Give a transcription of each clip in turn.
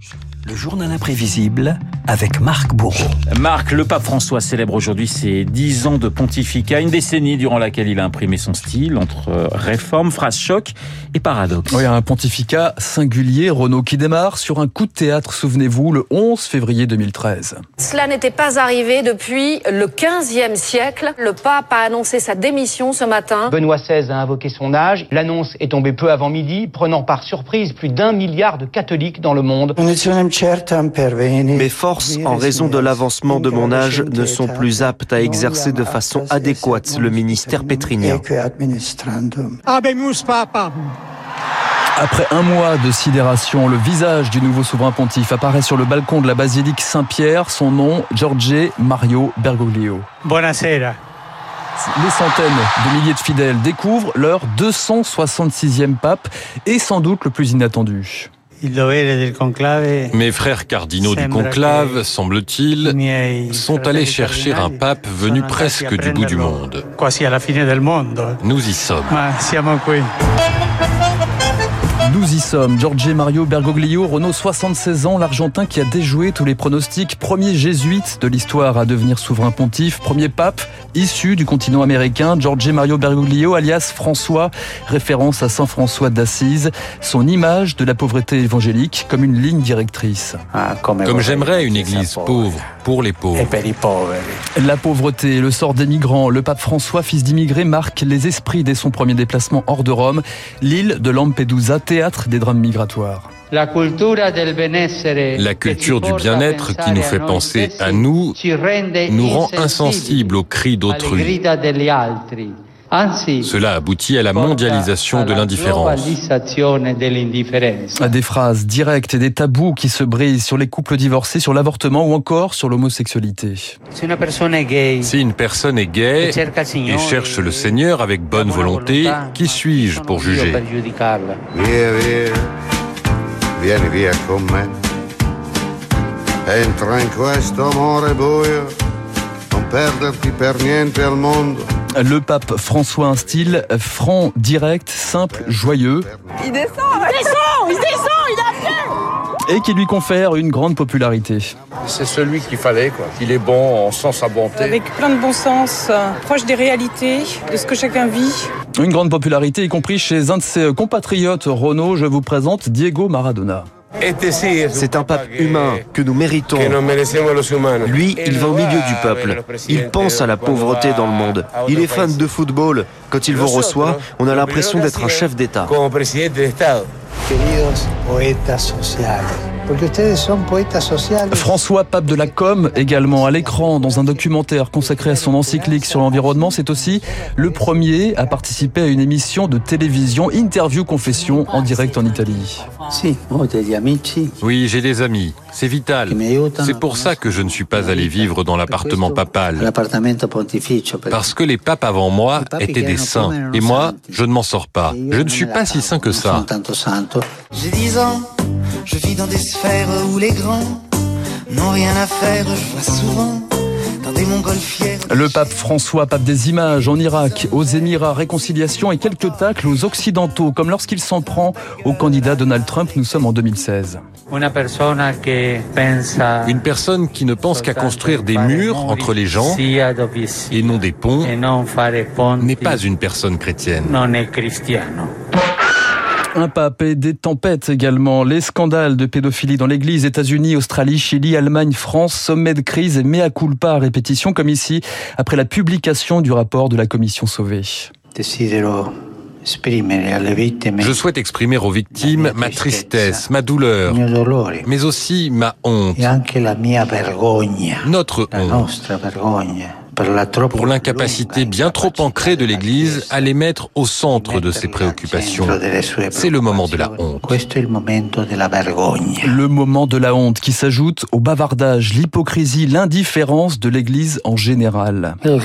Je... Le journal imprévisible avec Marc Bourreau. Marc, le pape François célèbre aujourd'hui ses dix ans de pontificat, une décennie durant laquelle il a imprimé son style entre réforme, phrase choc et paradoxe. Oui, un pontificat singulier, Renault, qui démarre sur un coup de théâtre, souvenez-vous, le 11 février 2013. Cela n'était pas arrivé depuis le 15e siècle. Le pape a annoncé sa démission ce matin. Benoît XVI a invoqué son âge. L'annonce est tombée peu avant midi, prenant par surprise plus d'un milliard de catholiques dans le monde. Mes forces, en raison de l'avancement de mon âge, ne sont plus aptes à exercer de façon adéquate le ministère pétrinien. Après un mois de sidération, le visage du nouveau souverain pontife apparaît sur le balcon de la basilique Saint-Pierre. Son nom, Giorgio Mario Bergoglio. Buonasera. Les centaines de milliers de fidèles découvrent leur 266e pape et sans doute le plus inattendu. Mes frères cardinaux du conclave, semble-t-il, sont allés chercher un pape venu presque du bout du monde. Nous y sommes. Nous y sommes. Giorgio Mario Bergoglio, Renault, 76 ans, l'Argentin qui a déjoué tous les pronostics. Premier jésuite de l'histoire à devenir souverain pontife. Premier pape issu du continent américain. Giorgio Mario Bergoglio, alias François, référence à Saint François d'Assise. Son image de la pauvreté évangélique comme une ligne directrice. Comme j'aimerais une église pauvre pour les pauvres. La pauvreté, le sort des migrants. Le pape François, fils d'immigrés, marque les esprits dès son premier déplacement hors de Rome. L'île de Lampedusa, théâtre des drames migratoires. La culture du bien-être qui nous fait penser à nous nous rend insensibles aux cris d'autrui. Cela aboutit à la mondialisation de l'indifférence. À des phrases directes et des tabous qui se brisent sur les couples divorcés, sur l'avortement ou encore sur l'homosexualité. Si une personne est gay et cherche le Seigneur avec bonne volonté, qui suis-je pour juger Vieni via con me. Entra in questo amore buio, non perderti per niente al mondo. Le pape François, un style franc, direct, simple, joyeux. Il descend, il descend, il descend, il a Et qui lui confère une grande popularité. C'est celui qu'il fallait, quoi. Il est bon, on sent sa bonté. Avec plein de bon sens, proche des réalités, de ce que chacun vit. Une grande popularité, y compris chez un de ses compatriotes, Renault. Je vous présente Diego Maradona. C'est un pape humain que nous méritons. Lui, il va au milieu du peuple. Il pense à la pauvreté dans le monde. Il est fan de football. Quand il vous reçoit, on a l'impression d'être un chef d'État. François, pape de la com, également à l'écran dans un documentaire consacré à son encyclique sur l'environnement, c'est aussi le premier à participer à une émission de télévision Interview Confession en direct en Italie. Oui, j'ai des amis. C'est vital. C'est pour ça que je ne suis pas allé vivre dans l'appartement papal. Parce que les papes avant moi étaient des saints. Et moi, je ne m'en sors pas. Je ne suis pas si saint que ça. J'ai 10 ans, je vis dans des sphères où les grands n'ont rien à faire, je vois souvent. dans des montgolfières. Le pape François, pape des images en Irak, aux Émirats, réconciliation et quelques tacles aux Occidentaux, comme lorsqu'il s'en prend au candidat Donald Trump, nous sommes en 2016. Une personne qui ne pense qu'à construire des murs entre les gens et non des ponts n'est pas une personne chrétienne. Un pape et des tempêtes également. Les scandales de pédophilie dans l'Église, États-Unis, Australie, Chili, Allemagne, France, sommet de crise et mea culpa à répétition, comme ici, après la publication du rapport de la commission Sauvé. Je souhaite exprimer aux victimes ma tristesse, ma douleur, mais aussi ma honte, notre honte pour l'incapacité bien trop ancrée de l'Église à les mettre au centre de ses préoccupations. C'est le moment de la honte. Le moment de la honte qui s'ajoute au bavardage, l'hypocrisie, l'indifférence de l'Église en général. Des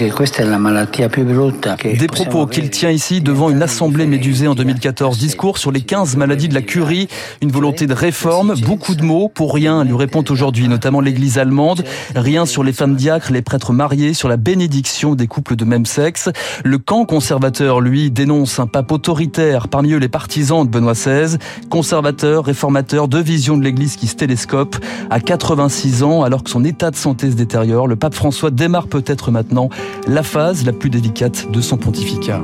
propos qu'il tient ici devant une assemblée médusée en 2014. Discours sur les 15 maladies de la curie, une volonté de réforme, beaucoup de mots pour rien, lui répond aujourd'hui, notamment l'Église allemande. Rien sur les femmes diacres, les prêtres mariés, sur la bénédiction des couples de même sexe. Le camp conservateur, lui, dénonce un pape autoritaire, parmi eux les partisans de Benoît XVI, conservateur, réformateur, deux visions de l'Église qui se télescopent. À 86 ans, alors que son état de santé se détériore, le pape François démarre peut-être maintenant la phase la plus délicate de son pontificat.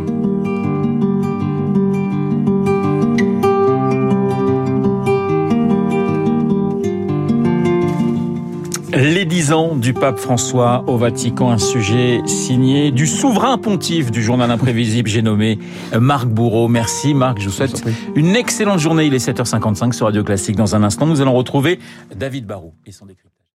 Les dix ans du pape François au Vatican, un sujet signé du souverain pontife du journal imprévisible, j'ai nommé Marc Bourreau. Merci Marc, je vous souhaite une excellente journée. Il est 7h55 sur Radio Classique. Dans un instant, nous allons retrouver David Barou et son décryptage.